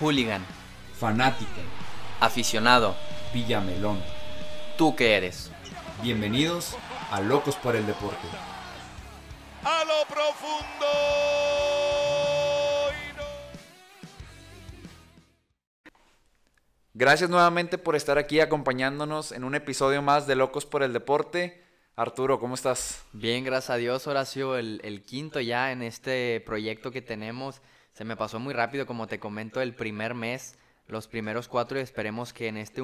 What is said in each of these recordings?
Hooligan. Fanático. Aficionado. Villamelón. ¿Tú qué eres? Bienvenidos a Locos por el Deporte. a lo profundo. y no- Gracias nuevamente por estar aquí acompañándonos en un episodio más de Locos por el Deporte. Arturo, ¿cómo estás? Bien, gracias a Dios, Horacio, el, el quinto ya en este proyecto que tenemos. Se me pasó muy rápido, como te comento, el primer mes, los primeros cuatro, y esperemos que en este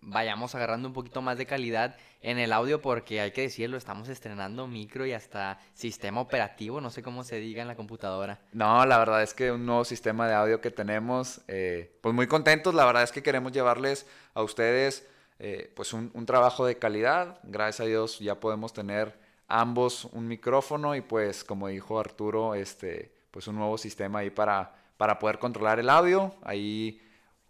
vayamos agarrando un poquito más de calidad en el audio, porque hay que decirlo, estamos estrenando micro y hasta sistema operativo, no sé cómo se diga en la computadora. No, la verdad es que un nuevo sistema de audio que tenemos, eh, pues muy contentos. La verdad es que queremos llevarles a ustedes eh, pues un trabajo de calidad. Gracias a Dios ya podemos tener ambos un micrófono y pues como dijo Arturo, este, pues un nuevo sistema ahí para, para poder controlar el audio. Ahí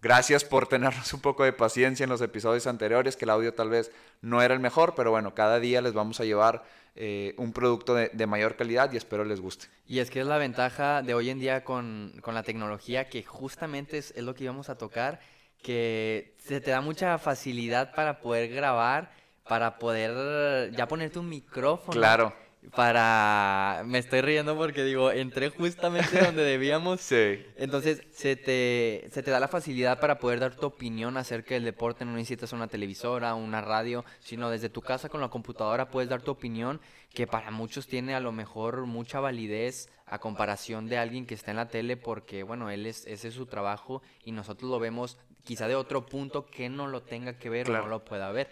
Gracias por tenernos un poco de paciencia en los episodios anteriores, que el audio tal vez no era el mejor, pero bueno, cada día les vamos a llevar eh, un producto de, de mayor calidad y espero les guste. Y es que es la ventaja de hoy en día con, con la tecnología, que justamente es, es lo que íbamos a tocar, que se te da mucha facilidad para poder grabar, para poder ya ponerte un micrófono. Claro. Para... Me estoy riendo porque digo, entré justamente donde debíamos. Sí. Entonces, se te, se te da la facilidad para poder dar tu opinión acerca del deporte. No necesitas una televisora, una radio, sino desde tu casa con la computadora puedes dar tu opinión, que para muchos tiene a lo mejor mucha validez a comparación de alguien que está en la tele, porque, bueno, él es, ese es su trabajo y nosotros lo vemos quizá de otro punto que no lo tenga que ver Claro. o no lo pueda ver.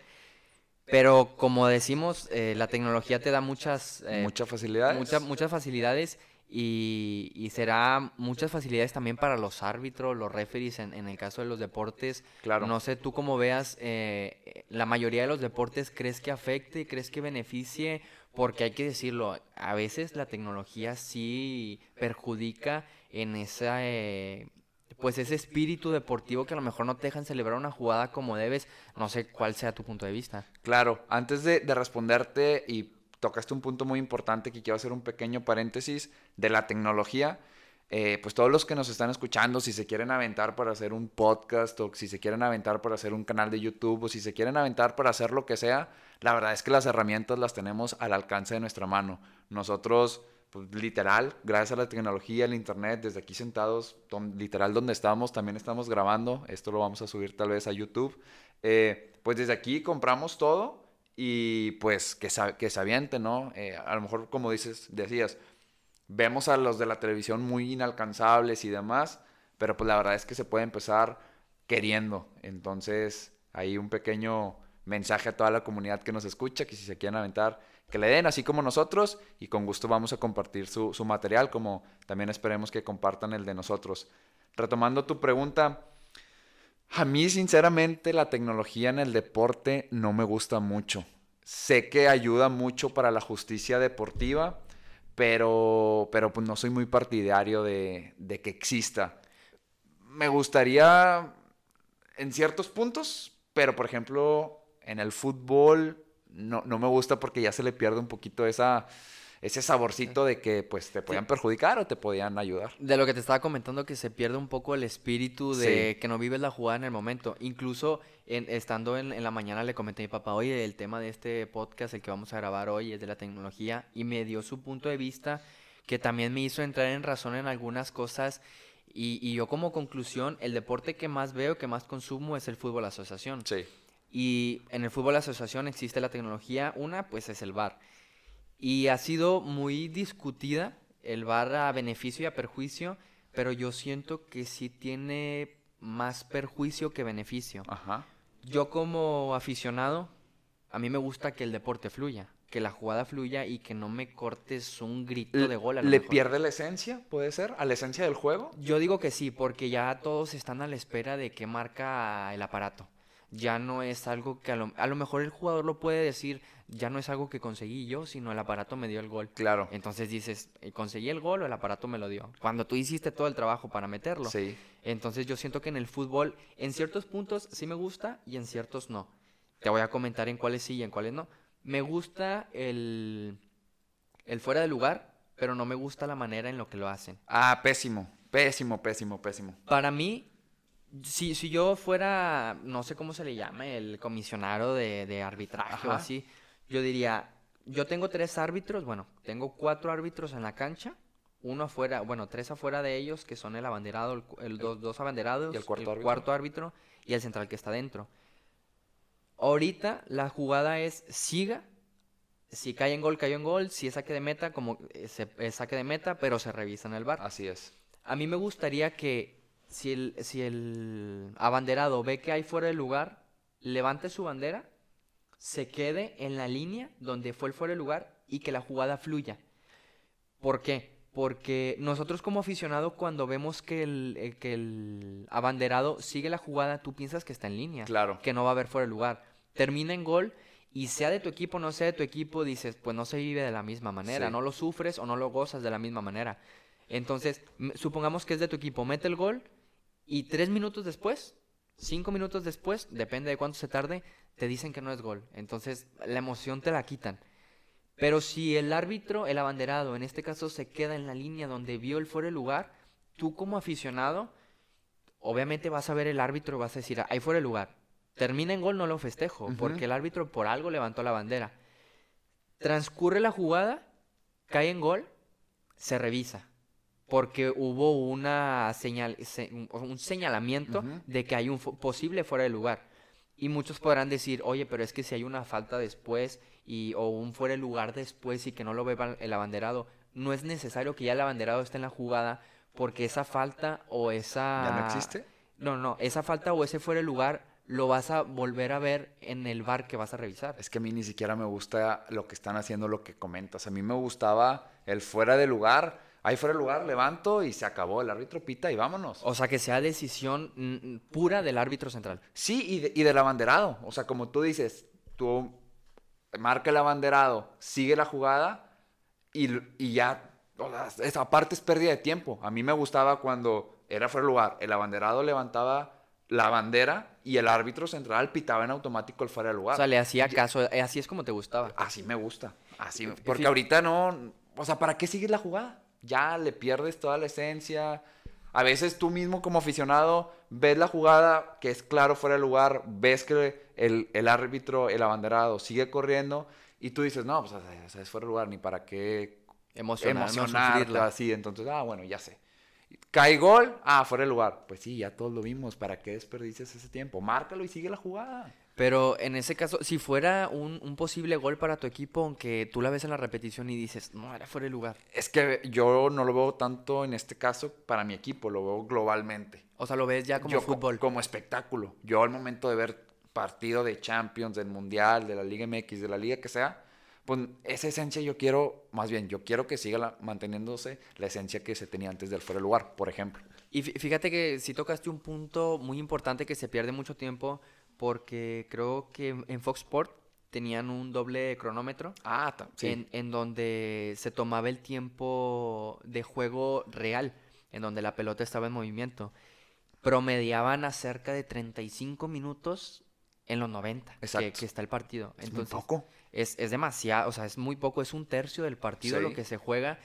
Pero como decimos, eh, la tecnología te da muchas... eh, Mucha facilidad. Mucha- muchas facilidades y, y será muchas facilidades también para los árbitros, los referees en, en el caso de los deportes. Claro. No sé tú cómo veas, eh, la mayoría de los deportes crees que afecte, crees que beneficie, porque hay que decirlo, a veces la tecnología sí perjudica en esa... eh, pues ese espíritu deportivo que a lo mejor no te dejan celebrar una jugada como debes, no sé cuál sea tu punto de vista. Claro, antes de, de responderte y tocaste un punto muy importante que quiero hacer un pequeño paréntesis de la tecnología. eh, pues todos los que nos están escuchando, si se quieren aventar para hacer un podcast o si se quieren aventar para hacer un canal de YouTube o si se quieren aventar para hacer lo que sea, la verdad es que las herramientas las tenemos al alcance de nuestra mano. Nosotros, pues literal, gracias a la tecnología, al internet, desde aquí sentados, literal donde estamos, también estamos grabando. Esto lo vamos a subir tal vez a YouTube. Eh, pues desde aquí compramos todo y pues que que se aviente, ¿no? Eh, a lo mejor, como dices, decías, vemos a los de la televisión muy inalcanzables y demás, pero pues la verdad es que se puede empezar queriendo. Entonces, hay un pequeño mensaje a toda la comunidad que nos escucha, que si se quieren aventar, que le den, así como nosotros, y con gusto vamos a compartir su, su material, como también esperemos que compartan el de nosotros. Retomando tu pregunta, a mí sinceramente la tecnología en el deporte no me gusta mucho. Sé que ayuda mucho para la justicia deportiva, pero, pero pues no soy muy partidario de, de que exista. Me gustaría en ciertos puntos, pero por ejemplo en el fútbol no, no me gusta porque ya se le pierde un poquito esa, ese saborcito de que pues te podían perjudicar o te podían ayudar. De lo que te estaba comentando, que se pierde un poco el espíritu de Sí. que no vives la jugada en el momento. Incluso en- estando en, en la mañana le comenté a mi papá, oye, el tema de este podcast, el que vamos a grabar hoy, es de la tecnología, y me dio su punto de vista que también me hizo entrar en razón en algunas cosas. Y, y yo como conclusión, el deporte que más veo, que más consumo es el fútbol asociación. Sí. Y en el fútbol asociación existe la tecnología, una pues es el VAR. Y ha sido muy discutida el VAR a beneficio y a perjuicio, pero yo siento que sí tiene más perjuicio que beneficio. Ajá. Yo como aficionado, a mí me gusta que el deporte fluya, que la jugada fluya y que no me cortes un grito de gol. a lo ¿Le mejor. pierde la esencia, puede ser? ¿A la esencia del juego? Yo digo que sí, porque ya todos están a la espera de qué marca el aparato. Ya no es algo que a lo, a lo mejor el jugador lo puede decir, ya no es algo que conseguí yo, sino el aparato me dio el gol. Claro. Entonces dices, eh, conseguí el gol o el aparato me lo dio. Cuando tú hiciste todo el trabajo para meterlo. Sí. Entonces yo siento que en el fútbol, en ciertos puntos sí me gusta y en ciertos no. Te voy a comentar en cuáles sí y en cuáles no. Me gusta el, el fuera de lugar, pero no me gusta la manera en lo que lo hacen. Ah, pésimo. Pésimo, pésimo, pésimo. Para mí, Si, si yo fuera, no sé cómo se le llame, el comisionado de, de arbitraje o así, yo diría, yo tengo tres árbitros, bueno, tengo cuatro árbitros en la cancha, uno afuera, bueno, tres afuera de ellos, que son el abanderado, el, dos, dos abanderados, ¿Y el cuarto árbitro? cuarto árbitro y el central que está dentro. Ahorita la jugada es siga, si cae en gol, cayó en gol, si es saque de meta, como eh, se, es saque de meta, pero se revisa en el bar. Así es. A mí me gustaría que si el, si el abanderado ve que hay fuera de lugar, levante su bandera, se quede en la línea donde fue el fuera de lugar y que la jugada fluya. ¿Por qué? Porque nosotros como aficionado cuando vemos que el, eh, que el abanderado sigue la jugada, tú piensas que está en línea, Claro. que no va a haber fuera de lugar. Termina en gol y sea de tu equipo o no sea de tu equipo, dices, pues no se vive de la misma manera, Sí. no lo sufres o no lo gozas de la misma manera. Entonces, supongamos que es de tu equipo, mete el gol y tres minutos después, cinco minutos después, depende de cuánto se tarde, te dicen que no es gol. Entonces, la emoción te la quitan. Pero si el árbitro, el abanderado, en este caso se queda en la línea donde vio el fuera de lugar, tú como aficionado, obviamente vas a ver el árbitro y vas a decir, "Ah, ahí fuera de lugar. Termina en gol, no lo festejo, porque el árbitro por algo levantó la bandera. Transcurre la jugada, cae en gol, se revisa. Porque hubo una señal, se- un- señalamiento de que hay un posible fuera de lugar. Y muchos podrán decir, oye, pero es que si hay una falta después y, o un fuera de lugar después y que no lo ve ba- el abanderado, no es necesario que ya el abanderado esté en la jugada porque esa falta o esa... ¿Ya no existe? No, no, esa falta o ese fuera de lugar lo vas a volver a ver en el bar que vas a revisar. Es que a mí ni siquiera me gusta lo que están haciendo, lo que comentas. A mí me gustaba el fuera de lugar. Ahí fuera de lugar, levanto y se acabó. El árbitro pita y vámonos. O sea, que sea decisión mm, pura del árbitro central. Sí, y, de- y del abanderado. O sea, como tú dices, tú marca el abanderado, sigue la jugada y, y ya. o sea, esa parte es pérdida de tiempo. A mí me gustaba cuando era fuera de lugar. El abanderado levantaba la bandera y el árbitro central pitaba en automático el fuera de lugar. O sea, le hacía caso, eh, así es como te gustaba. Así me gusta. Así, porque ahorita no. O sea, ¿para qué sigues la jugada? Ya le pierdes toda la esencia. A veces tú mismo como aficionado ves la jugada que es claro fuera de lugar, ves que el, el árbitro, el abanderado sigue corriendo y tú dices, no, pues o sea, es fuera de lugar, ni para qué Emocionar, no emocionarte sufrirla. así. Entonces, ah, bueno, ya sé. Cae gol, ah, fuera de lugar. Pues sí, ya todos lo vimos. ¿Para qué desperdicias ese tiempo? Márcalo y sigue la jugada. Pero en ese caso, si fuera un, un posible gol para tu equipo, aunque tú la ves en la repetición y dices, no, era fuera de lugar. Es que yo no lo veo tanto en este caso para mi equipo, lo veo globalmente. O sea, lo ves ya como Yo fútbol. como espectáculo. Yo al momento de ver partido de Champions, del Mundial, de la Liga MX, de la liga que sea, pues esa esencia yo quiero, más bien, yo quiero que siga la- manteniéndose la esencia que se tenía antes del fuera de lugar, por ejemplo. Y fí- fíjate que si tocaste un punto muy importante que se pierde mucho tiempo, porque creo que en Fox Sport tenían un doble cronómetro. Ah, sí. en, en donde se tomaba el tiempo de juego real, en donde la pelota estaba en movimiento. Promediaban a cerca de 35 minutos en los 90, que, está el partido. Es muy poco. Es, es demasiado, o sea, es muy poco, es un tercio del partido Sí. lo que se juega.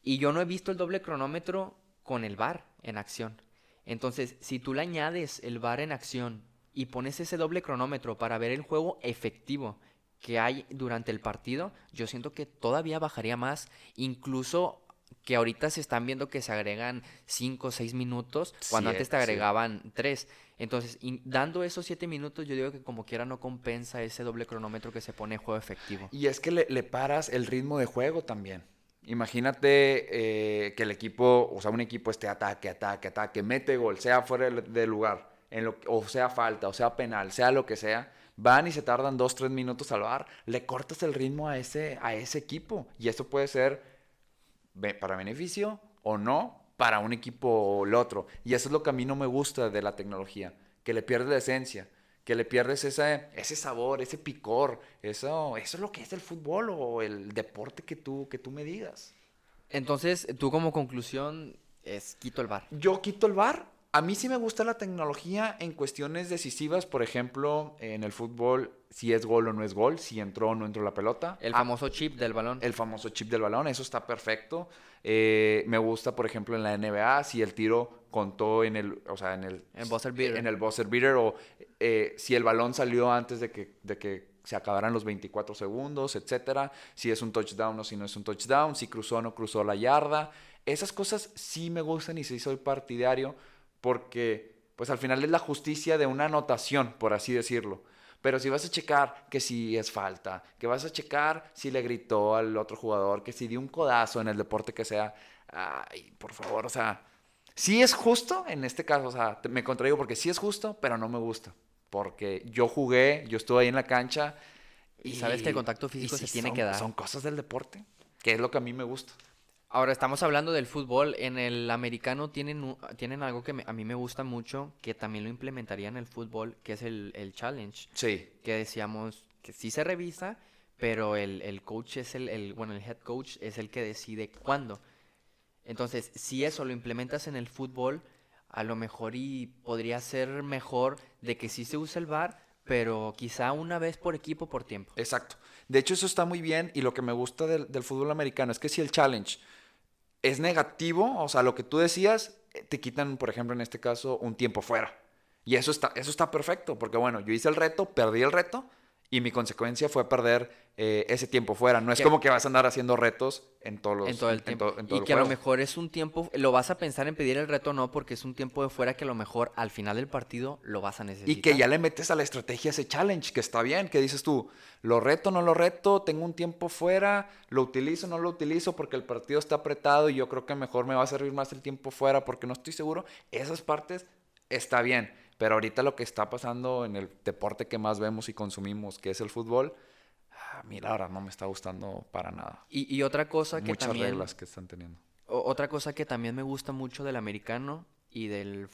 Y yo no he visto el doble cronómetro con el VAR en acción. Entonces, si tú le añades el VAR en acción y pones ese doble cronómetro para ver el juego efectivo que hay durante el partido, yo siento que todavía bajaría más, incluso que ahorita se están viendo que se agregan 5 o 6 minutos, cuando antes te Siete, sí. agregaban 3. Entonces, in- dando esos 7 minutos, yo digo que como quiera no compensa ese doble cronómetro que se pone juego efectivo. Y es que le, le paras el ritmo de juego también. Imagínate eh, que el equipo, o sea, un equipo esté ataque, ataque, ataque, mete gol, sea fuera de lugar, en lo, que- o sea falta, o sea penal, sea lo que sea, van y se tardan dos, tres minutos al bar, le cortas el ritmo a ese, a ese equipo. Y eso puede ser para beneficio o no para un equipo o el otro. Y eso es lo que a mí no me gusta de la tecnología, que le pierdes la esencia, que le pierdes ese, ese sabor, ese picor. Eso, eso es lo que es el fútbol o el deporte que tú, que tú me digas. Entonces, tú como conclusión es quito el VAR. Yo quito el bar. A mí sí me gusta la tecnología en cuestiones decisivas, por ejemplo, en el fútbol, si es gol o no es gol, si entró o no entró la pelota. El Ah, famoso chip del balón. el famoso chip del balón, eso está perfecto. Eh, me gusta, por ejemplo, en la NBA, si el tiro contó en el, o sea, en el, En buzzer beater. en el buzzer beater o eh, si el balón salió antes de que, de que se acabaran los 24 segundos, etcétera, si es un touchdown o si no es un touchdown, si cruzó o no cruzó la yarda. Esas cosas sí me gustan y sí soy partidario porque pues al final es la justicia de una anotación, por así decirlo. Pero si vas a checar que si es falta, que vas a checar si le gritó al otro jugador, que si dio un codazo en el deporte que sea, ay, por favor, o sea, sí es justo en este caso, o sea, me contradigo porque sí es justo, pero no me gusta. Porque yo jugué, yo estuve ahí en la cancha. Y sabes que el contacto y físico se tiene que dar. Son cosas del deporte, que es lo que a mí me gusta. Ahora estamos hablando del fútbol. En el americano tienen, tienen algo que me- a mí me gusta mucho, que también lo implementaría en el fútbol, que es el, el challenge. Sí, Que decíamos que sí se revisa, pero el, el coach es el, el, bueno, el head coach es el que decide cuándo. Entonces, si eso lo implementas en el fútbol, a lo mejor y podría ser mejor de que sí se use el VAR, pero quizá una vez por equipo por tiempo. Exacto. De hecho, eso está muy bien y lo que me gusta del, del fútbol americano es que si el challenge es negativo, o sea, lo que tú decías, eh, te quitan, por ejemplo, en este caso, un tiempo fuera. Y eso está, eso está perfecto, porque bueno, yo hice el reto, perdí el reto y mi consecuencia fue perder eh, ese tiempo fuera. No es Que- como que vas a andar haciendo retos en todos los en todo el tiempo. to- en todo y el que a lo mejor es un tiempo, lo vas a pensar en pedir el reto no, porque es un tiempo de fuera que a lo mejor al final del partido lo vas a necesitar. Y que ya le metes a la estrategia ese challenge, que está bien, que dices tú, lo reto, no lo reto, tengo un tiempo fuera, lo utilizo, no lo utilizo porque el partido está apretado y yo creo que mejor me va a servir más el tiempo fuera porque no estoy seguro. Esas partes está bien, pero ahorita lo que está pasando en el deporte que más vemos y consumimos, que es el fútbol, a mí la verdad no me está gustando para nada. Y, y otra cosa que Muchas también... reglas que están teniendo. Otra cosa que también me gusta mucho del americano y del,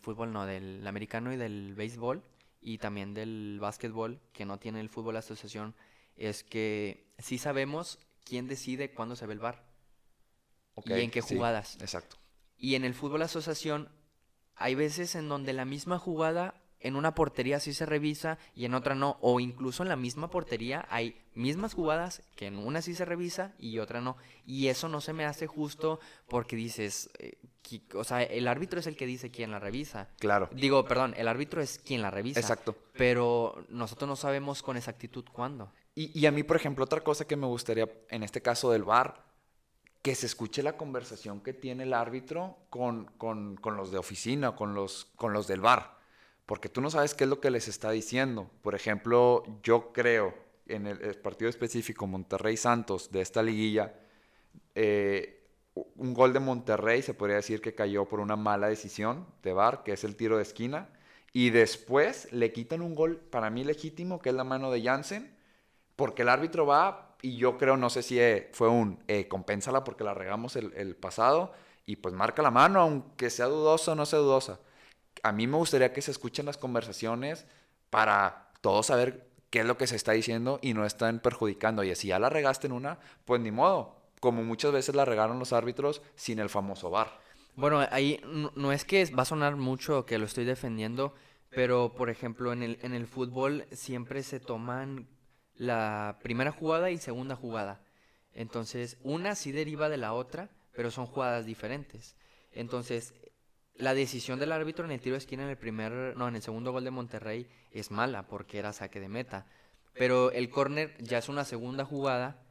fútbol, no, del americano y del béisbol y también del básquetbol, que no tiene el fútbol asociación, es que sí sabemos quién decide cuándo se ve el bar. Ok, ¿Y en qué sí, jugadas? exacto. Y en el fútbol asociación hay veces en donde la misma jugada en una portería sí se revisa y en otra no. O incluso en la misma portería hay mismas jugadas que en una sí se revisa y otra no. Y eso no se me hace justo porque dices, eh, qui- o sea, el árbitro es el que dice quién la revisa. Claro, Digo, perdón, el árbitro es quien la revisa. exacto. Pero nosotros no sabemos con exactitud cuándo. Y, y a mí, por ejemplo, otra cosa que me gustaría, en este caso del VAR, que se escuche la conversación que tiene el árbitro con, con- con los de oficina, con los, con los del VAR. Porque tú no sabes qué es lo que les está diciendo. Por ejemplo, yo creo, en el, partido específico Monterrey Santos de esta liguilla, eh, un gol de Monterrey se podría decir que cayó por una mala decisión de VAR, que es el tiro de esquina. Y después le quitan un gol para mí legítimo, que es la mano de Jansen, porque el árbitro va y yo creo, no sé si eh, fue un eh, compénsala porque la regamos el, pasado y pues marca la mano, aunque sea dudosa o no sea dudosa. A mí me gustaría que se escuchen las conversaciones para todos saber qué es lo que se está diciendo y no están perjudicando. Y si ya la regaste en una, pues ni modo. Como muchas veces la regaron los árbitros sin el famoso VAR. Bueno, ahí no es que va a sonar mucho que lo estoy defendiendo, pero por ejemplo en el, en el fútbol siempre se toman la primera jugada y segunda jugada. Entonces, una sí deriva de la otra, pero son jugadas diferentes. Entonces, la decisión del árbitro en el tiro de esquina en el primer, no, en el segundo gol de Monterrey es mala porque era saque de meta. Pero el córner ya es una segunda jugada,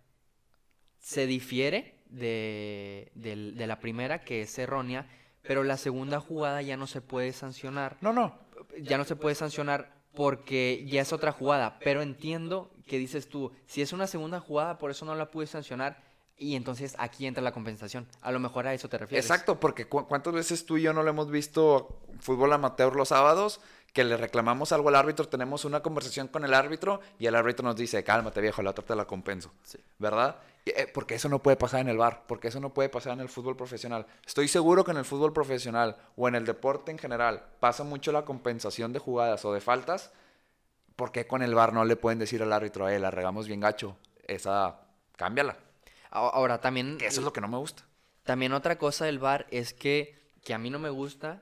se difiere de, del- de la primera que es errónea, pero la segunda jugada ya no se puede sancionar No, no. ya no se puede sancionar porque ya es otra jugada. Pero entiendo que dices tú, si es una segunda jugada, por eso no la pude sancionar. Y entonces aquí entra la compensación. A lo mejor a eso te refieres. Exacto, porque cu- ¿cuántas veces tú y yo no lo hemos visto fútbol amateur los sábados? Que le reclamamos algo al árbitro, tenemos una conversación con el árbitro y el árbitro nos dice, cálmate viejo, la otra te la compenso. Sí. ¿Verdad? Eh, porque eso no puede pasar en el bar, porque eso no puede pasar en el fútbol profesional. Estoy seguro que en el fútbol profesional o en el deporte en general pasa mucho la compensación de jugadas o de faltas. ¿Por qué con el bar no le pueden decir al árbitro, eh, la regamos bien gacho? Esa, cámbiala. Ahora también... Que eso es lo que no me gusta. También otra cosa del VAR es que, que a mí no me gusta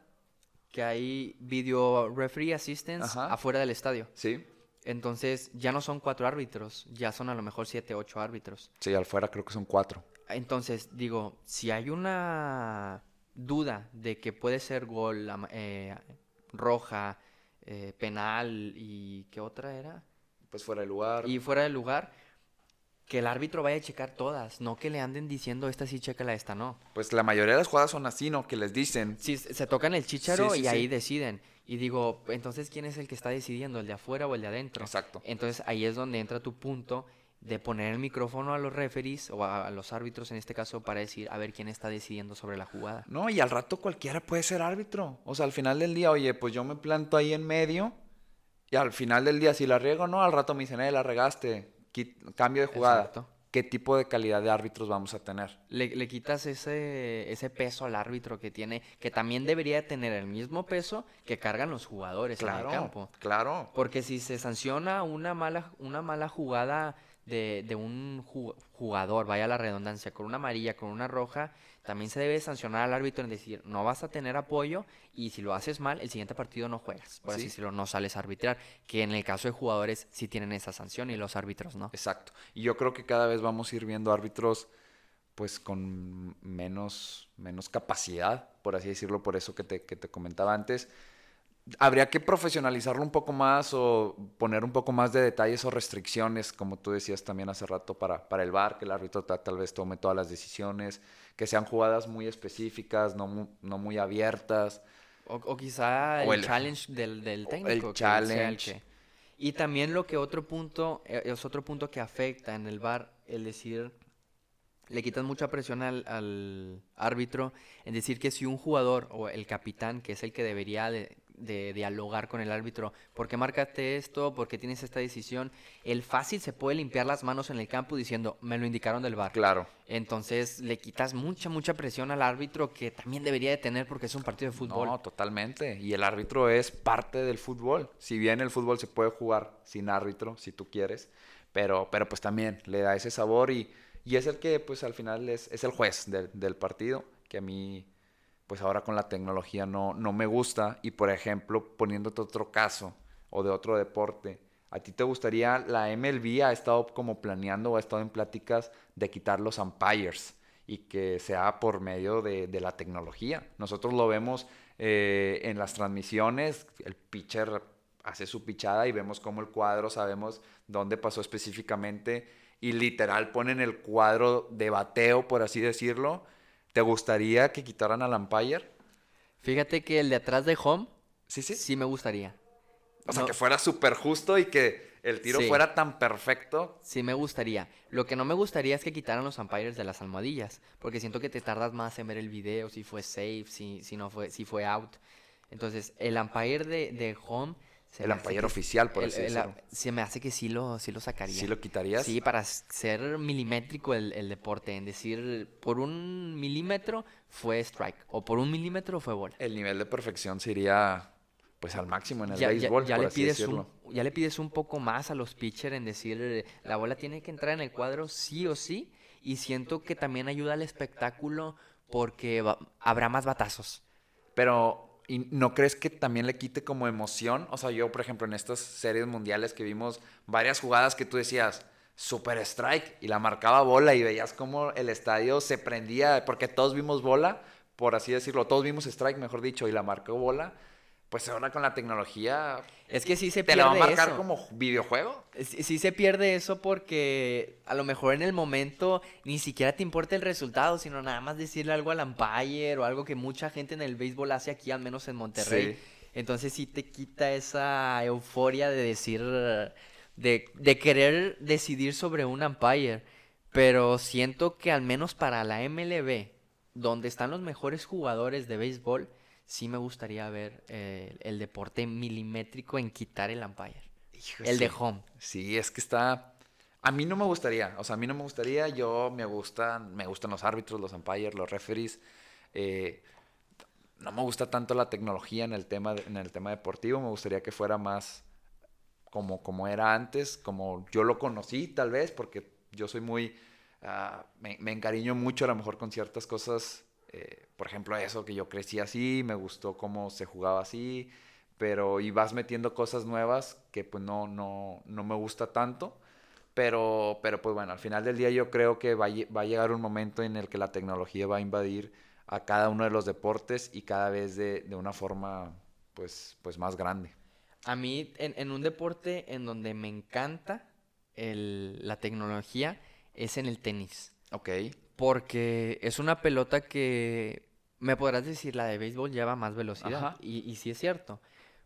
que hay video referee assistance Ajá. afuera del estadio. ¿Sí? Entonces ya no son cuatro árbitros, ya son a lo mejor siete, ocho árbitros. Sí, al fuera creo que son cuatro. Entonces, digo, si hay una duda de que puede ser gol, eh, roja, eh, penal y ¿qué otra era? Pues fuera de lugar. Y fuera de lugar, que el árbitro vaya a checar todas, no que le anden diciendo esta sí, chécala, esta no. Pues la mayoría de las jugadas son así, ¿no? Que les dicen. Si s- se tocan el chícharo Sí, sí, y ahí sí. deciden. Y digo, entonces, ¿quién es el que está decidiendo? ¿El de afuera o el de adentro? Exacto. Entonces ahí es donde entra tu punto de poner el micrófono a los referees o a, a los árbitros en este caso para decir a ver quién está decidiendo sobre la jugada. No, y al rato cualquiera puede ser árbitro. O sea, al final del día, oye, pues yo me planto ahí en medio. Y al final del día, si la riego, no, al rato me dicen, eh, la regaste. Cambio de jugada. Exacto. ¿Qué tipo de calidad de árbitros vamos a tener? Le, le quitas ese, ese peso al árbitro que tiene, que también debería tener el mismo peso que cargan los jugadores en el campo. claro. Porque si se sanciona una mala, una mala jugada de, de un ju- jugador, vaya la redundancia, con una amarilla, con una roja, también se debe sancionar al árbitro en decir, no vas a tener apoyo y si lo haces mal, el siguiente partido no juegas. Por así Sí. decirlo, no sales a arbitrar. Que en el caso de jugadores sí tienen esa sanción y los árbitros no. Exacto. Y yo creo que cada vez vamos a ir viendo árbitros pues con menos, menos capacidad, por así decirlo, por eso que te, que te comentaba antes. Habría que profesionalizarlo un poco más o poner un poco más de detalles o restricciones, como tú decías también hace rato, para, para el VAR, que el árbitro ta- tal vez tome todas las decisiones, que sean jugadas muy específicas, no, mu- no muy abiertas. O, o quizá O el, el- challenge del, del el técnico. el challenge. que- Y también lo que otro punto, eh, es otro punto que afecta en el VAR, el decir, le quitas mucha presión al, al árbitro en decir que si un jugador o el capitán, que es el que debería de, de dialogar con el árbitro, ¿por qué marcaste esto? ¿Por qué tienes esta decisión? El fácil se puede limpiar las manos en el campo diciendo, me lo indicaron del VAR. Claro. Entonces le quitas mucha, mucha presión al árbitro que también debería de tener porque es un partido de fútbol. No, totalmente. Y el árbitro es parte del fútbol. Si bien el fútbol se puede jugar sin árbitro, si tú quieres, pero, pero pues también le da ese sabor y, y es el que pues al final es, es el juez del, del partido, que a mí pues ahora con la tecnología no, no me gusta. Y por ejemplo, poniéndote otro caso o de otro deporte, ¿a ti te gustaría, la MLB ha estado como planeando o ha estado en pláticas de quitar los umpires? y que sea por medio de, de la tecnología. Nosotros lo vemos eh, en las transmisiones, el pitcher hace su pichada y vemos cómo el cuadro, sabemos dónde pasó específicamente y literal ponen el cuadro de bateo, por así decirlo. ¿Te gustaría que quitaran al umpire? Fíjate que el de atrás de home Sí, sí. sí me gustaría. O sea, No, que fuera súper justo y que el tiro Sí. fuera tan perfecto. Sí me gustaría. Lo que no me gustaría es que quitaran los umpires de las almohadillas, porque siento que te tardas más en ver el video, si fue safe, si, si no fue, si fue out. Entonces, el umpire de, de home se El umpire oficial, por el- así el- decirlo. Se me hace que sí lo, sí lo sacaría. ¿Sí lo quitarías? Sí, para ser milimétrico el, el deporte, en decir, por un milímetro fue strike, o por un milímetro fue bola. El nivel de perfección sería pues al máximo en el ya, béisbol, ya por le así pides decirlo. un, ya le pides un poco más a los pitchers en decir la bola tiene que entrar en el cuadro sí o sí y siento que también ayuda al espectáculo porque va- habrá más batazos. Pero, ¿y no crees que también le quite como emoción? O sea, yo, por ejemplo, en estas series mundiales que vimos varias jugadas que tú decías, super strike, y la marcaba bola y veías como el estadio se prendía, porque todos vimos bola, por así decirlo, todos vimos strike, mejor dicho, y la marcó bola. Pues ahora con la tecnología, Es que sí se ¿te pierde la va a marcar eso. como videojuego? Sí, sí se pierde eso porque a lo mejor en el momento ni siquiera te importa el resultado, sino nada más decirle algo al umpire o algo que mucha gente en el béisbol hace aquí, al menos en Monterrey. Sí. Entonces sí te quita esa euforia de decir, de, de querer decidir sobre un umpire. Pero siento que al menos para la MLB, donde están los mejores jugadores de béisbol, sí me gustaría ver eh, el deporte milimétrico en quitar el umpire. Hijo, El de home. Sí, es que está. A mí no me gustaría, o sea, a mí no me gustaría. Yo me gustan, me gustan los árbitros, los umpires, los referees. eh, no me gusta tanto la tecnología en el tema, en el tema deportivo. Me gustaría que fuera más como, como era antes, como yo lo conocí, tal vez, porque yo soy muy. ah, me, me encariño mucho a lo mejor con ciertas cosas. Eh, por ejemplo, eso que yo crecí así, me gustó cómo se jugaba así pero y vas metiendo cosas nuevas que pues no, no, no me gusta tanto. Pero, pero pues bueno, al final del día yo creo que va, va a llegar un momento en el que la tecnología va a invadir a cada uno de los deportes y cada vez de, de una forma pues, pues más grande. A mí, en, en un deporte en donde me encanta el- la tecnología, es en el tenis. Ok. Porque es una pelota que, me podrás decir, la de béisbol lleva más velocidad. Ajá. Y, y sí es cierto.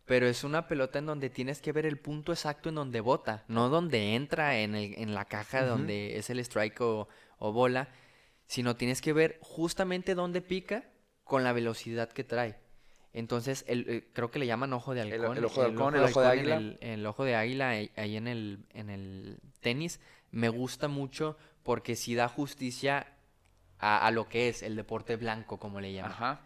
Pero es una pelota en donde tienes que ver el punto exacto en donde bota, no donde entra en, el- en la caja donde es el strike o, o bola, sino tienes que ver justamente dónde pica con la velocidad que trae. Entonces, el, eh, creo que le llaman ojo de halcón. el ojo de halcón, el ojo de halcón águila. el- el ojo de águila ahí ahí en el, en el tenis me gusta mucho porque sí da justicia a, a lo que es el deporte blanco, como le llaman. Ajá.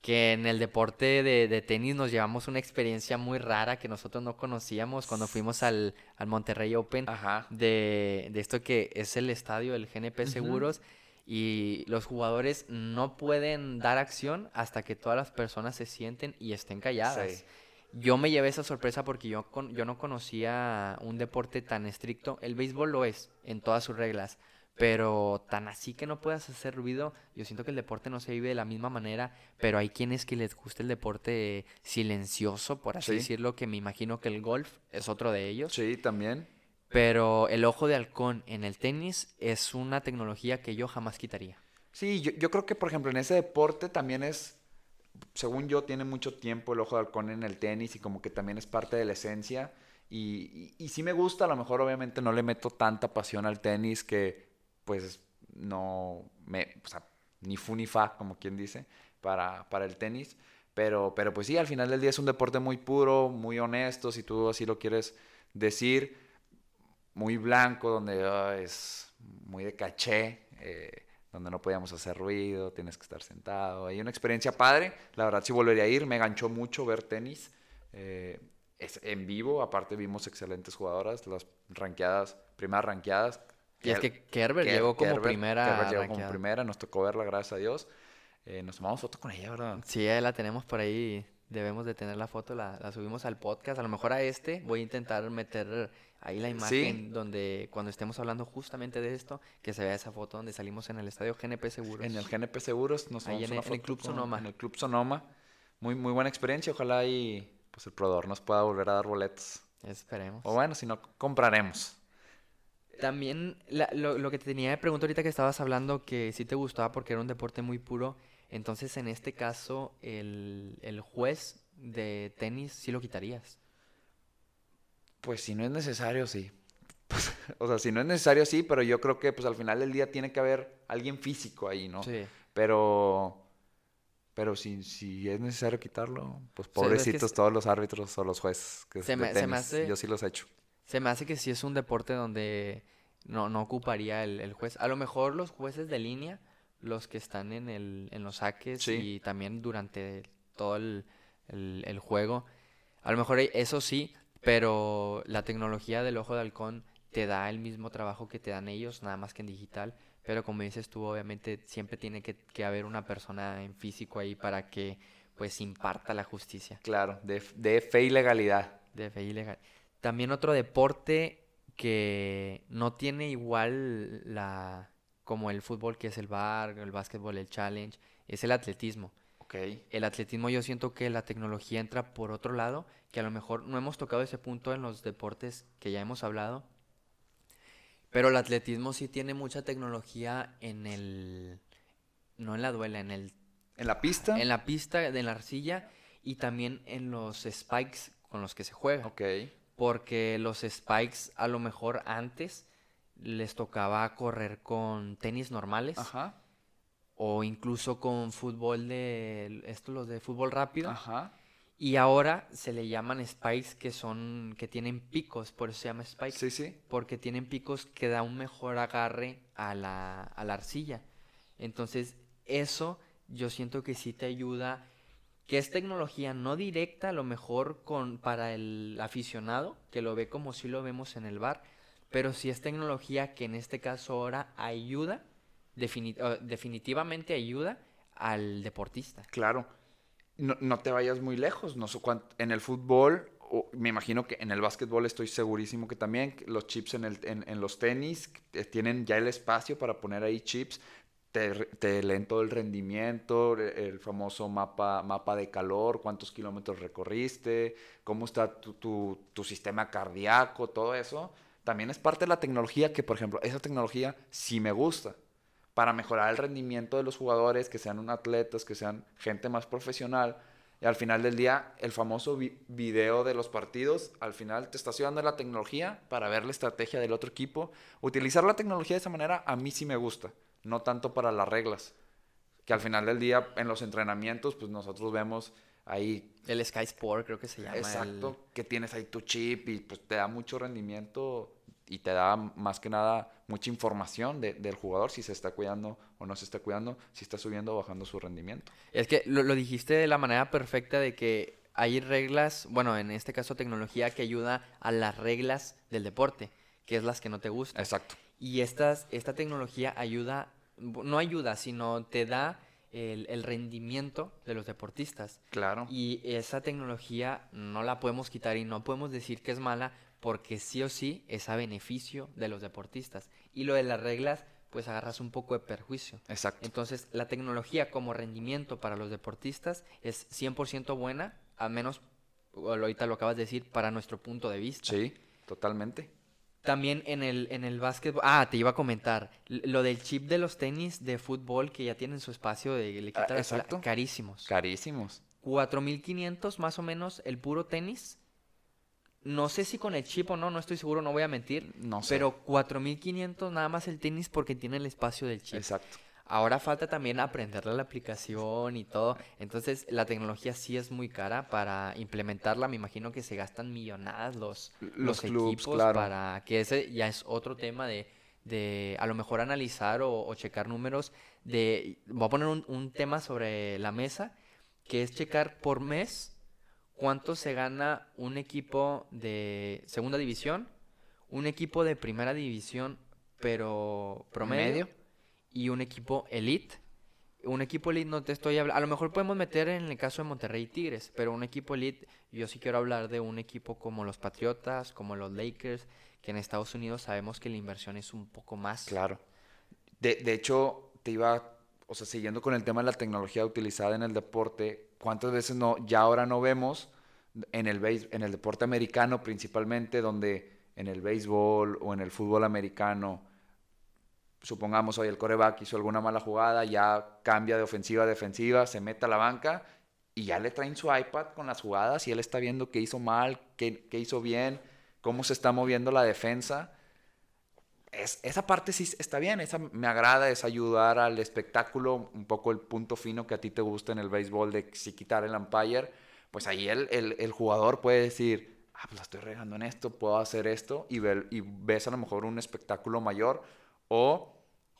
Que en el deporte de, de tenis nos llevamos una experiencia muy rara que nosotros no conocíamos cuando fuimos al, al Monterrey Open Ajá. de, de esto que es el estadio, el GNP. Seguros, y los jugadores no pueden dar acción hasta que todas las personas se sienten y estén calladas. Sí. Yo me llevé esa sorpresa porque yo, con- yo no conocía un deporte tan estricto. El béisbol lo es en todas sus reglas, pero tan así que no puedas hacer ruido. Yo siento que el deporte no se vive de la misma manera, pero hay quienes que les gusta el deporte silencioso, por así Sí. decirlo, que me imagino que el golf es otro de ellos. Sí, también. Pero el ojo de halcón en el tenis es una tecnología que yo jamás quitaría. Sí, yo, yo creo que, por ejemplo, en ese deporte también es, según yo, tiene mucho tiempo el ojo de halcón en el tenis y como que también es parte de la esencia. Y, y, y sí me gusta, a lo mejor obviamente no le meto tanta pasión al tenis que pues no me, o ni fu ni fa, como quien dice, para, para el tenis. Pero, pero pues sí, al final del día es un deporte muy puro, muy honesto, si tú así lo quieres decir, muy blanco, donde ah, es muy de caché, eh, donde no podíamos hacer ruido, tienes que estar sentado. Hay una experiencia padre, la verdad sí volvería a ir, me ganchó mucho ver tenis. eh, es en vivo, aparte vimos excelentes jugadoras, las ranqueadas, primeras ranqueadas. Y es que Kerber Ker- llegó como Kerber- primera Kerber llegó como primera, nos tocó verla, gracias a Dios. Eh, nos tomamos foto con ella, ¿verdad? Sí, ahí la tenemos por ahí. Debemos de tener la foto, la, la subimos al podcast. A lo mejor a este voy a intentar meter ahí la imagen donde cuando estemos hablando justamente de esto, que se vea esa foto donde salimos en el estadio GNP Seguros. En el GNP Seguros nos Ahí en una el- en el foto Club con- Sonoma. En el Club Sonoma. Muy, muy buena experiencia. Ojalá y pues el proveedor nos pueda volver a dar boletos. Esperemos. O bueno, si no, compraremos. También la- lo, lo que te tenía de pregunta ahorita que estabas hablando que sí te gustaba porque era un deporte muy puro. Entonces, en este caso, el, el juez de tenis sí lo quitarías. Pues si no es necesario, sí. Pues, o sea, si no es necesario, sí, pero yo creo que pues al final del día tiene que haber alguien físico ahí, ¿no? Sí. Pero, pero si, si es necesario quitarlo, pues Sí, es que pobrecitos todos los árbitros o los jueces que Se me- se me hace- Yo sí los he hecho. Se me hace que sí es un deporte donde no, no ocuparía el, el juez. A lo mejor los jueces de línea, los que están en, el, en los saques Sí. y también durante todo el, el- el juego, a lo mejor eso sí, pero la tecnología del ojo de halcón te da el mismo trabajo que te dan ellos, nada más que en digital. Pero como dices tú, obviamente siempre tiene que, que haber una persona en físico ahí para que pues imparta la justicia Claro, de, de fe y legalidad. de fe ilegal. También otro deporte que no tiene igual la como el fútbol que es el bar, el básquetbol, el challenge, es el atletismo. El atletismo yo siento que la tecnología entra por otro lado, que a lo mejor no hemos tocado ese punto en los deportes que ya hemos hablado, pero el atletismo sí tiene mucha tecnología en el no en la duela, en el En la pista. en la pista de la arcilla y también en los spikes con los que se juega. Porque los spikes a lo mejor antes les tocaba correr con tenis normales Ajá. o incluso con fútbol de estos los de fútbol rápido Ajá. y ahora se le llaman spikes que son que tienen picos, por eso se llama spike Sí, sí. porque tienen picos que da un mejor agarre a la, a la arcilla. Entonces, eso yo siento que sí te ayuda, que es tecnología no directa, a lo mejor con, para el aficionado, que lo ve como si lo vemos en el bar, pero sí es tecnología que en este caso ahora ayuda, defini- definitivamente ayuda al deportista. Claro. No, no te vayas muy lejos. No sé cuánto. En el fútbol, o me imagino que en el básquetbol estoy segurísimo que también los chips en, el, en, en los tenis tienen ya el espacio para poner ahí chips. Te, te leen todo el rendimiento, el famoso mapa, mapa de calor, cuántos kilómetros recorriste, cómo está tu, tu- sistema cardíaco, todo eso. También es parte de la tecnología que, por ejemplo, esa tecnología sí me gusta para mejorar el rendimiento de los jugadores, que sean atletas, que sean gente más profesional. Y al final del día, el famoso vi- video de los partidos, al final te está ayudando la tecnología para ver la estrategia del otro equipo. Utilizar la tecnología de esa manera a mí sí me gusta, no tanto para las reglas. Que al final del día, en los entrenamientos, pues nosotros vemos ahí, El Sky Sport creo que se llama. el- exacto, que tienes ahí tu chip y pues te da mucho rendimiento y te da más que nada mucha información de- del jugador si se está cuidando o no se está cuidando, si está subiendo o bajando su rendimiento. Es que lo, lo dijiste de la manera perfecta de que hay reglas, bueno, en este caso tecnología que ayuda a las reglas del deporte, que es las que no te gustan. Exacto. Y estas, esta tecnología ayuda, no ayuda, sino te da el, el rendimiento de los deportistas. Claro. Y esa tecnología no la podemos quitar y no podemos decir que es mala porque sí o sí es a beneficio de los deportistas. Y lo de las reglas, pues agarras un poco de perjuicio. Exacto. Entonces, la tecnología como rendimiento para los deportistas es 100% buena, al menos, ahorita lo acabas de decir, para nuestro punto de vista. Sí, totalmente. También en el, en el básquetbol, ah, te iba a comentar, lo del chip de los tenis de fútbol que ya tienen su espacio de le Ah, quita la suela, exacto. carísimos. Carísimos. 4.500 más o menos el puro tenis. No sé si con el chip o no, no estoy seguro, no voy a mentir. No sé. Pero 4.500 nada más el tenis porque tiene el espacio del chip. Exacto. Ahora falta también aprenderle la aplicación y todo. Entonces la tecnología sí es muy cara para implementarla. Me imagino que se gastan millonadas los, Los los clubs, equipos claro. para que ese ya es otro tema de, de a lo mejor analizar o, o checar números de... Voy a poner un, un tema sobre la mesa que es checar por mes cuánto se gana un equipo de segunda división, un equipo de primera división, pero promedio, ¿Medio? Y un equipo elite. Un equipo elite no te estoy hablando, a lo mejor podemos meter en el caso de Monterrey Tigres, pero un equipo elite, yo sí quiero hablar de un equipo como los Patriotas, como los Lakers, que en Estados Unidos sabemos que la inversión es un poco más. Claro. De, de hecho, te iba, o sea, siguiendo con el tema de la tecnología utilizada en el deporte, ¿cuántas veces no, ya ahora no vemos en el, béis- en el deporte americano principalmente, donde en el béisbol o en el fútbol americano, supongamos hoy el coreback hizo alguna mala jugada, ya cambia de ofensiva a defensiva, se mete a la banca y ya le traen su iPad con las jugadas y él está viendo qué hizo mal, qué, qué hizo bien, cómo se está moviendo la defensa. Es- esa parte sí está bien, esa me agrada, es ayudar al espectáculo, un poco el punto fino que a ti te gusta en el béisbol de si quitar el umpire, pues ahí el, el- el jugador puede decir, ah, pues la estoy regando en esto, puedo hacer esto, y, ver, y ves a lo mejor un espectáculo mayor o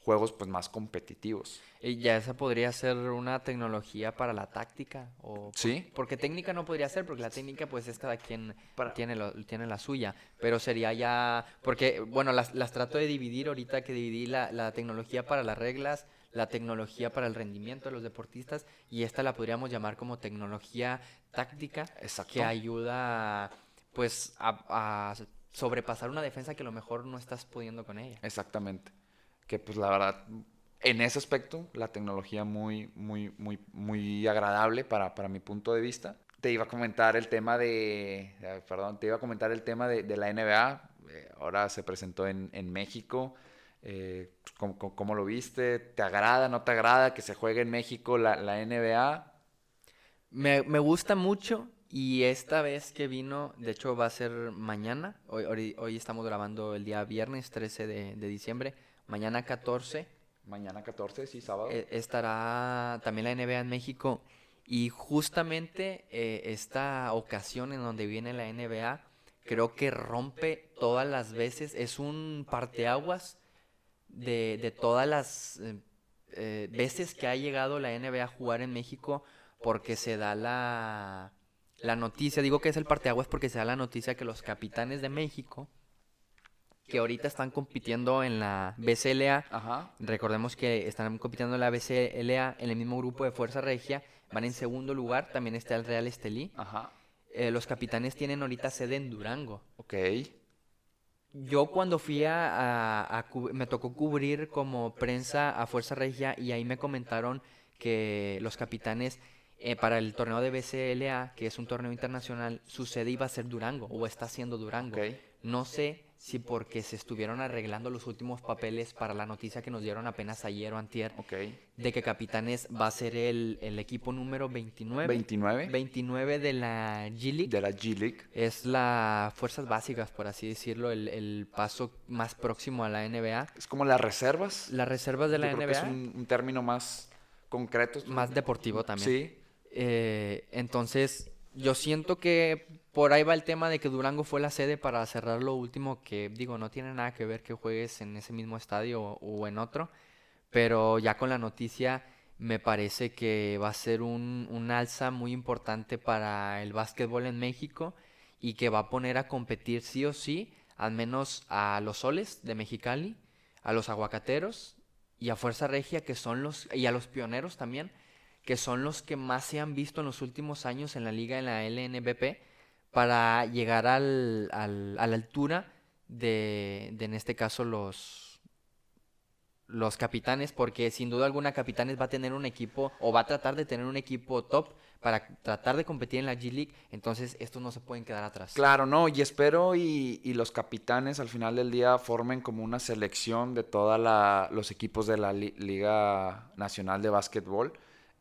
juegos pues más competitivos. Y ya esa podría ser una tecnología para la táctica o por- Sí. porque técnica no podría ser porque la técnica pues es cada quien Para- tiene lo- tiene la suya, pero sería ya porque bueno, las, las trato de dividir ahorita que dividí la, la tecnología para las reglas, la tecnología para el rendimiento de los deportistas y esta la podríamos llamar como tecnología táctica Exacto. que ayuda pues a, a sobrepasar una defensa que a lo mejor no estás pudiendo con ella. Exactamente. Que pues la verdad, en ese aspecto, la tecnología muy, muy, muy, muy agradable para, para mi punto de vista. Te iba a comentar el tema de, perdón, te iba a comentar el tema de, de la NBA. Eh, ahora se presentó en, en México. Eh, ¿cómo, cómo- cómo lo viste? ¿Te agrada, no te agrada que se juegue en México la, la NBA? Me, me gusta mucho y esta vez que vino, de hecho va a ser mañana, hoy, hoy, hoy estamos grabando el día viernes 13 de, de diciembre, mañana 14 Mañana 14, sí, sábado. eh, estará también la NBA en México. Y justamente eh, esta ocasión en donde viene la NBA creo que rompe todas las veces, es un parteaguas de, de todas las eh, eh, veces que ha llegado la NBA a jugar en México porque se da la, la noticia, digo que es el parteaguas porque se da la noticia que los capitanes de México, que ahorita están compitiendo en la BCLA, Ajá. Recordemos que están compitiendo en la BCLA en el mismo grupo de Fuerza Regia. Van en segundo lugar. También está el Real Estelí. Ajá. Eh, los capitanes tienen ahorita sede en Durango. Ok. yo cuando fui a, a- a cu- me tocó cubrir como prensa a Fuerza Regia y ahí me comentaron que los capitanes eh, para el torneo de BCLA, que es un torneo internacional, su sede iba a ser Durango o está siendo Durango. No sé si porque se estuvieron arreglando los últimos papeles para la noticia que nos dieron apenas ayer o antier de que Capitanes va a ser el, el equipo número 29. 29 29 de la G-League. de la G-League. Es la fuerzas básicas, por así decirlo, el, el paso más próximo a la NBA. Es como las reservas. Las reservas de la Yo creo NBA, que es un, un término más concreto. más deportivo también. Sí. Eh, entonces, yo siento que por ahí va el tema de que Durango fue la sede para cerrar lo último, que digo, no tiene nada que ver que juegues en ese mismo estadio o, o en otro, pero ya con la noticia me parece que va a ser un, un alza muy importante para el básquetbol en México y que va a poner a competir sí o sí, al menos a los soles de Mexicali, a los aguacateros y a Fuerza Regia, que son los, y a los pioneros también, que son los que más se han visto en los últimos años en la liga, en la LNBP, para llegar al, al- a la altura de, de, en este caso, los, los capitanes, porque sin duda alguna Capitanes va a tener un equipo, o va a tratar de tener un equipo top para tratar de competir en la G-League, entonces estos no se pueden quedar atrás. Claro, no, y espero y, y los capitanes al final del día formen como una selección de todos los equipos de la li- Liga Nacional de Básquetbol.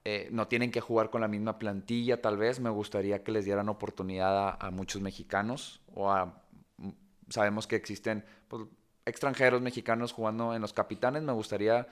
Eh, no tienen que jugar con la misma plantilla, tal vez. Me gustaría que les dieran oportunidad a, muchos mexicanos o a... mm, Sabemos que existen pues, extranjeros mexicanos jugando en los capitanes. Me gustaría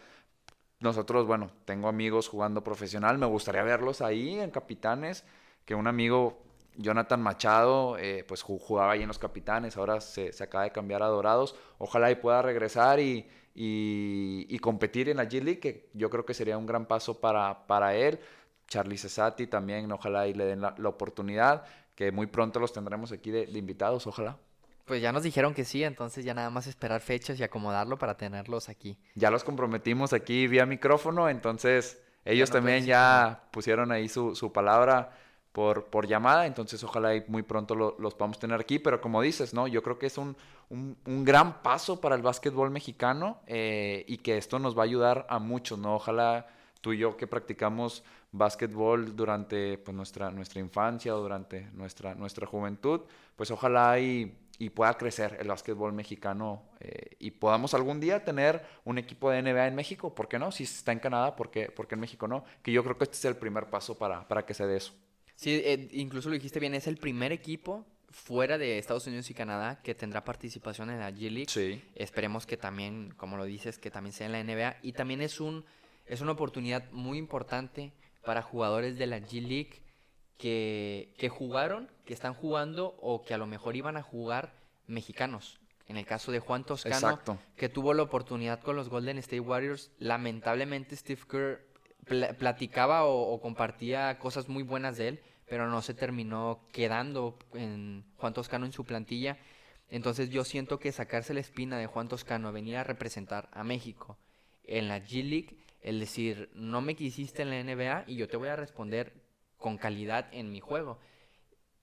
nosotros, bueno, tengo amigos jugando profesional, me gustaría verlos ahí en Capitanes, que un amigo, Jonathan Machado, eh, pues ju- jugaba ahí en los Capitanes, ahora se, se acaba de cambiar a Dorados, ojalá y pueda regresar y, y- y competir en la G-League, que yo creo que sería un gran paso para, para él. Charlie Cesati también, ojalá y le den la, la oportunidad, que muy pronto los tendremos aquí de, de invitados, ojalá. Pues ya nos dijeron que sí, entonces ya nada más esperar fechas y acomodarlo para tenerlos aquí. Ya los comprometimos aquí vía micrófono, entonces ellos también pueden ya pusieron ahí su, su palabra por, por llamada, entonces ojalá muy pronto lo- los podamos tener aquí, pero como dices, ¿no? Yo creo que es un, un- un gran paso para el básquetbol mexicano eh, y que esto nos va a ayudar a muchos, ¿no? Ojalá tú y yo que practicamos básquetbol durante pues, nuestra, nuestra infancia durante nuestra, nuestra juventud, pues ojalá y, y pueda crecer el básquetbol mexicano eh, y podamos algún día tener un equipo de NBA en México, ¿por qué no? Si está en Canadá, ¿por qué, por qué en México no? Que yo creo que este es el primer paso para, para que se dé eso. Sí, eh, incluso lo dijiste bien, es el primer equipo fuera de Estados Unidos y Canadá que tendrá participación en la G-League. Sí. Esperemos que también, como lo dices, que también sea en la NBA. Y también es, un, es una oportunidad muy importante para jugadores de la G-League que, que jugaron, que están jugando o que a lo mejor iban a jugar mexicanos. En el caso de Juan Toscano, Exacto. que tuvo la oportunidad con los Golden State Warriors, lamentablemente Steve Kerr pla- platicaba o, o compartía cosas muy buenas de él, pero no se terminó quedando en Juan Toscano en su plantilla. Entonces yo siento que sacarse la espina de Juan Toscano, venir a representar a México en la G League, el decir, no me quisiste en la NBA y yo te voy a responder con calidad en mi juego.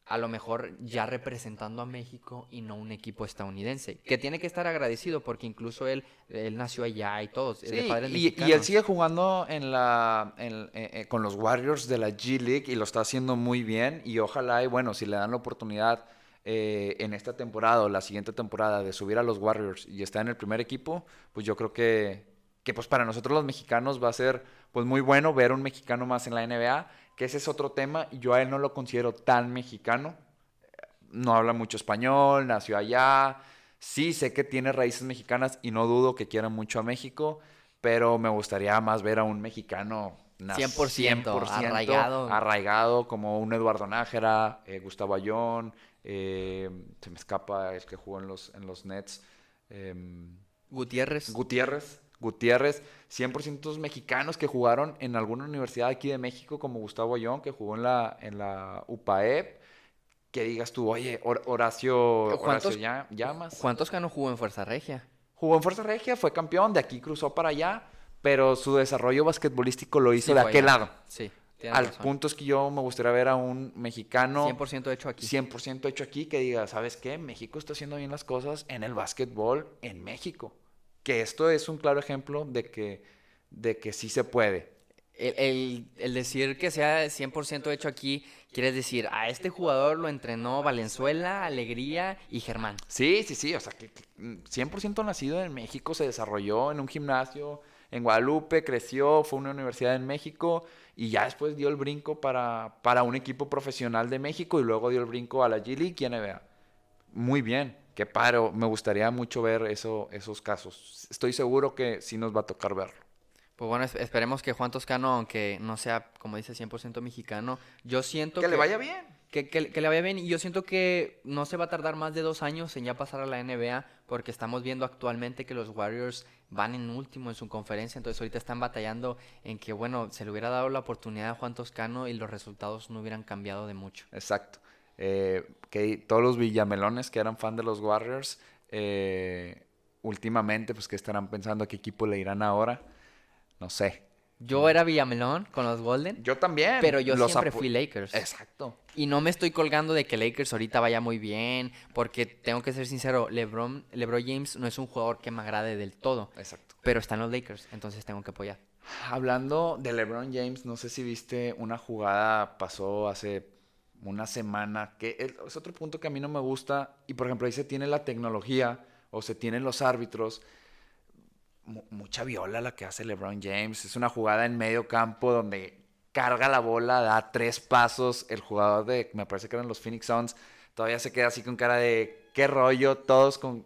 A lo mejor ya representando a México y no un equipo estadounidense, que tiene que estar agradecido porque incluso él, él nació allá y es de Sí, padres y, y él sigue jugando en la, en- eh, eh, con los Warriors de la G League y lo está haciendo muy bien. Y ojalá, y bueno, si le dan la oportunidad eh, en esta temporada o la siguiente temporada de subir a los Warriors y está en el primer equipo, pues yo creo que, que pues para nosotros los mexicanos va a ser pues muy bueno ver un mexicano más en la NBA, que ese es otro tema. y Yo a él no lo considero tan mexicano. No habla mucho español, nació allá. Sí, sé que tiene raíces mexicanas y no dudo que quiera mucho a México, pero me gustaría más ver a un mexicano nas- 100%, arraigado. arraigado, como un Eduardo Nájera, eh, Gustavo Ayón, eh, se me escapa el que jugó en los, en los Nets, em, Gutiérrez. Gutiérrez. Gutiérrez, 100% mexicanos que jugaron en alguna universidad aquí de México, como Gustavo Ayón, que jugó en la, en la UPAEP. Que digas tú, oye, Hor- Horacio, Horacio ¿Cuántos- Ya- Llamas. Juan Toscano jugó en Fuerza Regia. Jugó en Fuerza Regia, fue campeón, de aquí cruzó para allá, pero su desarrollo basquetbolístico lo hizo Sí, de aquel allá. lado. Sí. al razón. punto es que yo me gustaría ver a un mexicano 100% hecho aquí. 100% hecho aquí que diga, ¿sabes qué? México está haciendo bien las cosas en el básquetbol en México. Que esto es un claro ejemplo de que, de que sí se puede. El, el- el decir que sea 100% hecho aquí, quiere decir, a este jugador lo entrenó Valenzuela, Alegría y Germán. Sí, sí, sí, o sea, que, que, mm, 100% nacido en México, se desarrolló en un gimnasio en Guadalupe, creció, fue a una universidad en México y ya después dio el brinco para, para un equipo profesional de México y luego dio el brinco a la G League y NBA. Muy bien, qué paro, me gustaría mucho ver eso, esos casos. Estoy seguro que sí nos va a tocar verlo. Pues bueno, es- esperemos que Juan Toscano, aunque no sea, como dice, 100% mexicano, yo siento Que le vaya bien. Que, que- que le vaya bien y yo siento que no se va a tardar más de dos años en ya pasar a la NBA porque estamos viendo actualmente que los Warriors van en último en su conferencia, entonces ahorita están batallando en que, bueno, se le hubiera dado la oportunidad a Juan Toscano y los resultados no hubieran cambiado de mucho. Exacto. Eh, que todos los villamelones que eran fan de los Warriors, eh, últimamente, pues que estarán pensando a qué equipo le irán ahora. No sé. Yo era Villamelón con los Golden, Yo también. pero yo los siempre fui Lakers. Exacto. Y no me estoy colgando de que Lakers ahorita vaya muy bien, porque tengo que ser sincero, LeBron, LeBron James no es un jugador que me agrade del todo, Exacto. pero están los Lakers, entonces tengo que apoyar. Hablando de LeBron James, no sé si viste una jugada, pasó hace una semana, que es otro punto que a mí no me gusta, y por ejemplo ahí se tiene la tecnología o se tienen los árbitros, mu- mucha viola la que hace LeBron James, es una jugada en medio campo donde carga la bola, da tres pasos, el jugador de, me parece que eran los Phoenix Suns, todavía se queda así con cara de, qué rollo, todos con...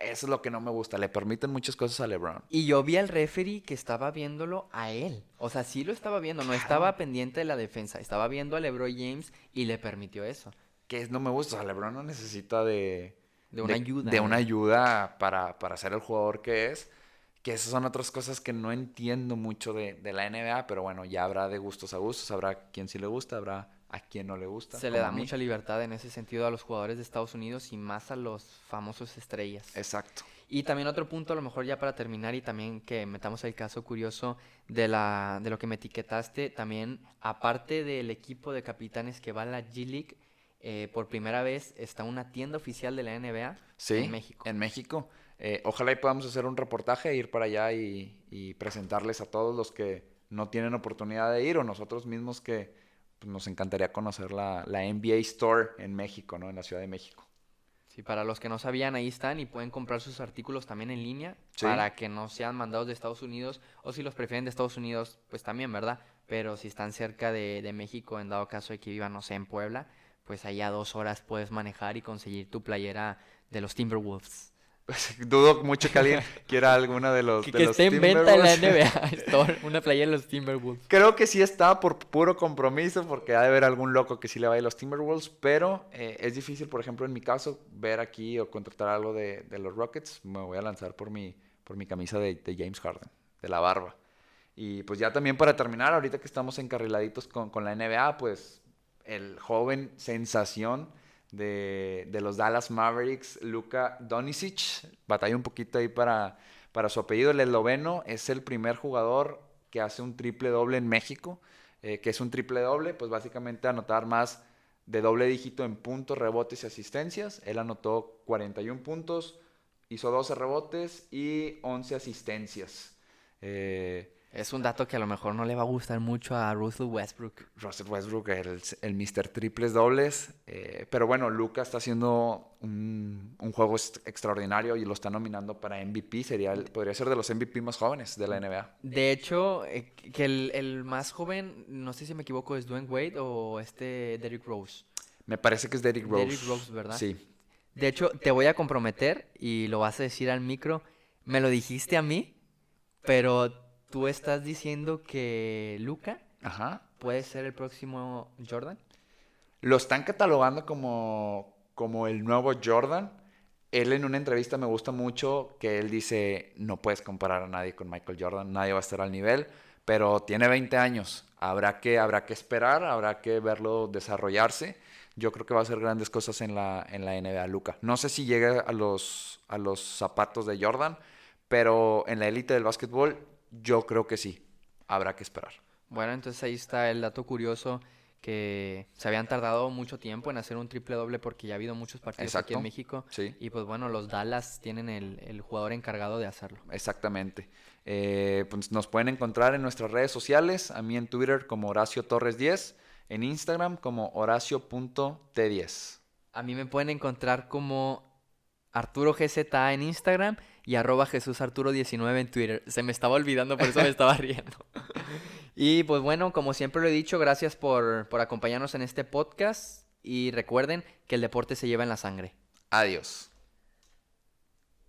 Eso es lo que no me gusta, le permiten muchas cosas a LeBron. Y yo vi al referee que estaba viéndolo a él. O sea, sí lo estaba viendo, no estaba pendiente de la defensa, estaba viendo a LeBron James y le permitió eso. que es- no me gusta. O sea, LeBron no necesita de... De una ayuda, De una ayuda para, para ser el jugador que es. Que esas son otras cosas que no entiendo mucho de, de la NBA, pero bueno, ya habrá de gustos a gustos. Habrá quien sí le gusta, habrá a quien no le gusta. Se le da mucha libertad en ese sentido a los jugadores de Estados Unidos y más a los famosos estrellas. Exacto. Y también otro punto, a lo mejor ya para terminar y también que metamos el caso curioso de, la, de lo que me etiquetaste, también aparte del equipo de capitanes que va a la G League, eh, por primera vez está una tienda oficial de la NBA Sí, en México. En México. Eh, ojalá y podamos hacer un reportaje, ir para allá y, y presentarles a todos los que no tienen oportunidad de ir o nosotros mismos que pues, nos encantaría conocer la, la NBA Store en México, ¿no? En la Ciudad de México. Sí, para los que no sabían, ahí están y pueden comprar sus artículos también en línea Sí. para que no sean mandados de Estados Unidos o si los prefieren de Estados Unidos, pues también, ¿verdad? Pero si están cerca de, de México, en dado caso de que vivan, no sé, en Puebla, pues allá a dos horas puedes manejar y conseguir tu playera de los Timberwolves. Dudo mucho que alguien quiera alguna de los. Que, de que los esté en venta en la. NBA Store, una playera de los Timberwolves. Creo que sí está por puro compromiso, porque ha de haber algún loco que sí le vaya a los Timberwolves, pero eh, es difícil, por ejemplo, en mi caso, ver aquí o contratar algo de, de los Rockets. Me voy a lanzar por mi, por mi camisa de, de James Harden, de la barba. Y pues ya también para terminar, ahorita que estamos encarriladitos con, con la NBA, pues el joven sensación de, de los Dallas Mavericks, Luka Donicic, batalla un poquito ahí para, para su apellido, el esloveno, es el primer jugador que hace un triple doble en México, eh, que es un triple doble, pues básicamente anotar más de doble dígito en puntos, rebotes y asistencias. Él anotó 41 puntos, hizo 12 rebotes y 11 asistencias. Eh, Es un dato que a lo mejor no le va a gustar mucho a Russell Westbrook. Russell Westbrook, el, el Mr. Triples Dobles. eh, pero bueno, Luca está haciendo un, un juego extraordinario y lo está nominando para MVP. Sería el- podría ser de los MVP más jóvenes de la NBA. De hecho, eh, que el, el más joven, no sé si me equivoco, es Dwayne Wade o este Derrick Rose. Me parece que es Derrick Rose. Derrick Rose, ¿verdad? Sí. De hecho, te voy a comprometer y lo vas a decir al micro. Me lo dijiste a mí, pero tú estás diciendo que Luca Ajá. puede ser el próximo Jordan. Lo están catalogando como, como el nuevo Jordan. Él en una entrevista me gusta mucho que él dice, no puedes comparar a nadie con Michael Jordan, nadie va a estar al nivel, pero tiene 20 años, habrá que, habrá que esperar, habrá que verlo desarrollarse. Yo creo que va a hacer grandes cosas en la, en la NBA, Luca. No sé si llega a los, a los zapatos de Jordan, pero en la élite del básquetbol yo creo que sí, habrá que esperar. Bueno, entonces ahí está el dato curioso que se habían tardado mucho tiempo en hacer un triple doble porque ya ha habido muchos partidos aquí en. México. Sí. Y pues bueno, los Dallas tienen el, el jugador encargado de hacerlo. Exactamente. Eh, pues nos pueden encontrar en nuestras redes sociales, a mí en Twitter como Horacio Torres 10, en Instagram como horacio.t10. A mí me pueden encontrar como Arturo GZA en Instagram y arroba Jesús Arturo 19 en Twitter. Se me estaba olvidando, por eso me estaba riendo. Y pues bueno, como siempre lo he dicho, gracias por, por acompañarnos en este podcast y recuerden que el deporte se lleva en la sangre. Adiós.